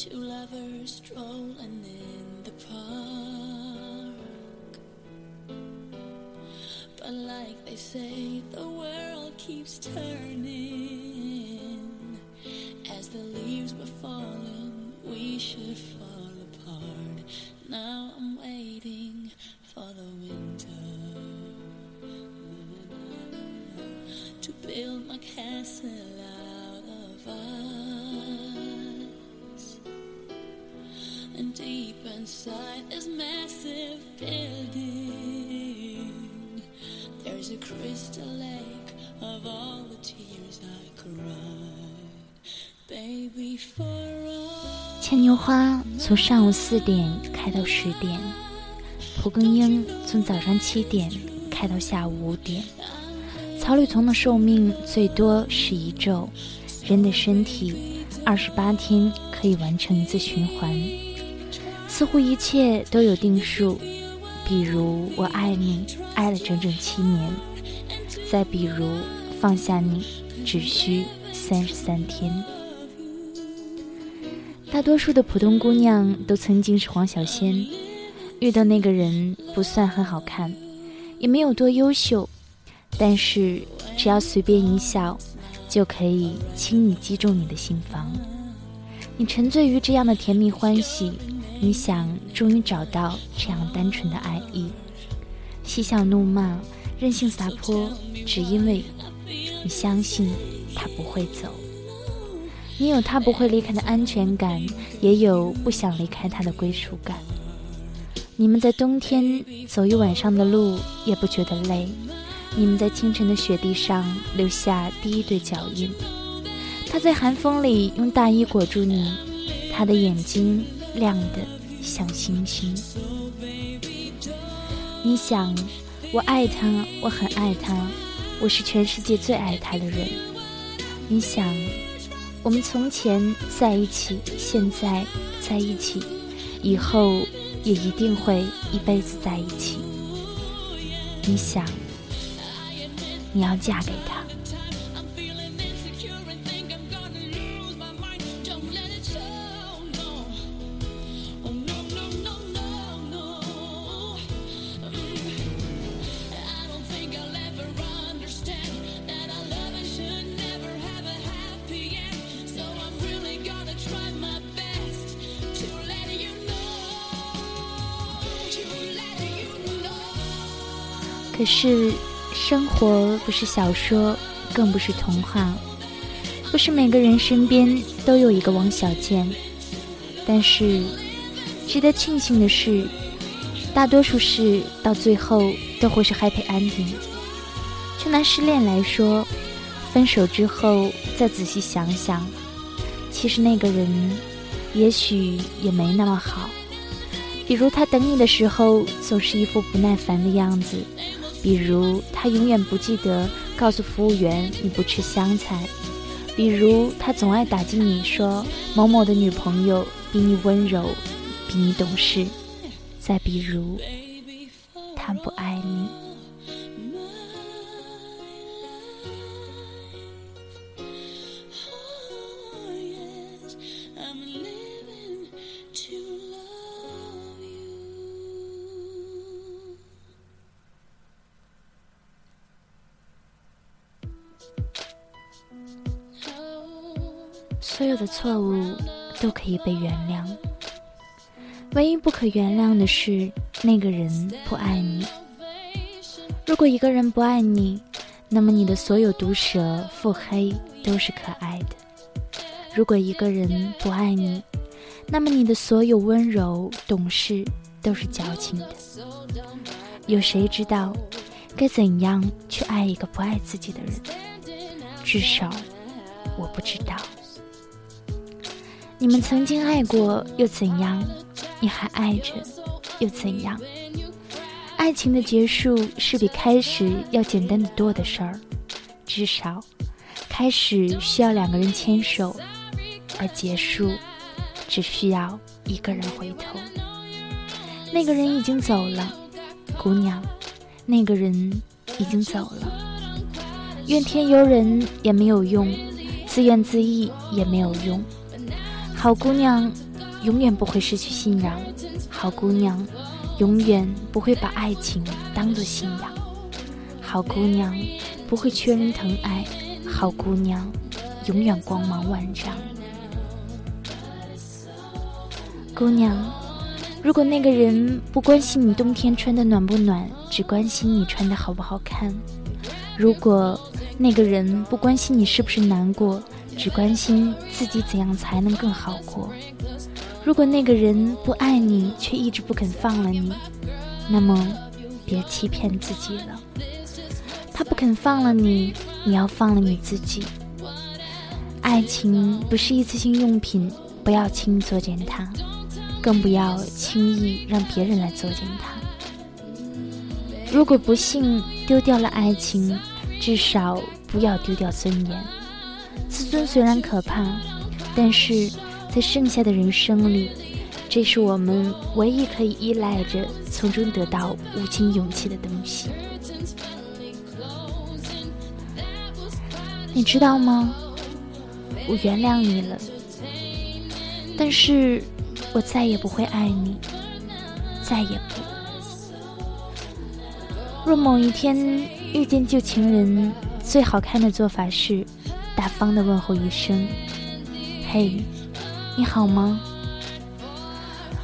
Two lovers strolling in the park. But like they say, the world keeps turning. As the leaves were falling, we should fall apart. Now I'm waiting for the winter to build my castle out of ice. And deep inside this massive building, there's a crystal lake of all the tears I cried. Baby, for all. 牵牛花从上午四点开到十点，蒲公英从早上七点开到下午五点。草履虫的寿命最多是一周，人的身体二十八天可以完成一次循环。似乎一切都有定数，比如我爱你，爱了整整七年；再比如放下你，只需三十三天。大多数的普通姑娘都曾经是黄小仙，遇到那个人不算很好看，也没有多优秀，但是只要随便一笑，就可以轻易击中你的心房。你沉醉于这样的甜蜜欢喜，你想终于找到这样单纯的爱意，嬉笑怒骂，任性洒脱，只因为你相信他不会走。你有他不会离开的安全感，也有不想离开他的归属感。你们在冬天走一晚上的路也不觉得累，你们在清晨的雪地上留下第一对脚印。他在寒风里用大衣裹住你，他的眼睛亮的像星星。你想，我爱他，我很爱他，我是全世界最爱他的人。你想。我们从前在一起，现在在一起，以后也一定会一辈子在一起。你想，你要嫁给他。可是，生活不是小说，更不是童话，不是每个人身边都有一个王小贱。但是，值得庆幸的是，大多数事到最后都会是 happy ending。就拿失恋来说，分手之后再仔细想想，其实那个人也许也没那么好。比如他等你的时候总是一副不耐烦的样子。比如他永远不记得告诉服务员你不吃香菜，比如他总爱打击你说某某的女朋友比你温柔，比你懂事，再比如他不爱你。所有的错误都可以被原谅，唯一不可原谅的是那个人不爱你。如果一个人不爱你，那么你的所有毒舌腹黑都是可爱的；如果一个人不爱你，那么你的所有温柔懂事都是矫情的。有谁知道该怎样去爱一个不爱自己的人？至少我不知道。你们曾经爱过又怎样？你还爱着又怎样？爱情的结束是比开始要简单的多的事儿，至少开始需要两个人牵手，而结束只需要一个人回头。那个人已经走了，姑娘，那个人已经走了。怨天尤人也没有用，自怨自艾也没有用。好姑娘，永远不会失去信仰，好姑娘永远不会把爱情当作信仰，好姑娘不会缺人疼爱，好姑娘永远光芒万丈。姑娘，如果那个人不关心你冬天穿的暖不暖，只关心你穿的好不好看；如果那个人不关心你是不是难过，只关心自己怎样才能更好过；如果那个人不爱你，却一直不肯放了你，那么别欺骗自己了。他不肯放了你，你要放了你自己。爱情不是一次性用品，不要轻易作践它。更不要轻易让别人来作践它。如果不幸丢掉了爱情，至少不要丢掉尊严。自尊虽然可怕，但是在剩下的人生里，这是我们唯一可以依赖着、从中得到无尽勇气的东西。你知道吗？我原谅你了，但是。我再也不会爱你，再也不。若某一天遇见旧情人，最好看的做法是大方的问候一声：“嘿，你好吗？”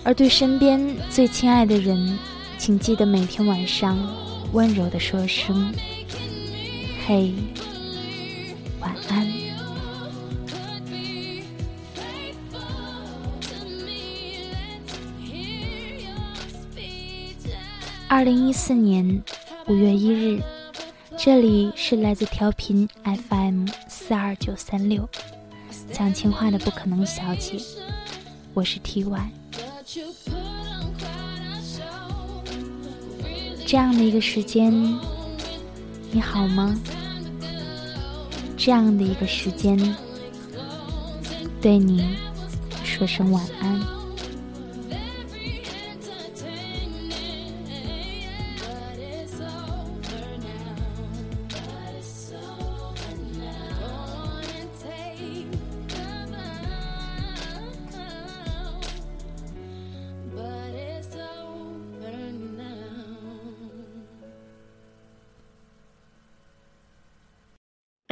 而对身边最亲爱的人，请记得每天晚上温柔的说声：“嘿，晚安。”二零一四年五月一日，这里是来自调频 FM 四二九三六，讲情话的不可能小姐，我是 TY。这样的一个时间，你好吗？这样的一个时间，对你说声晚安。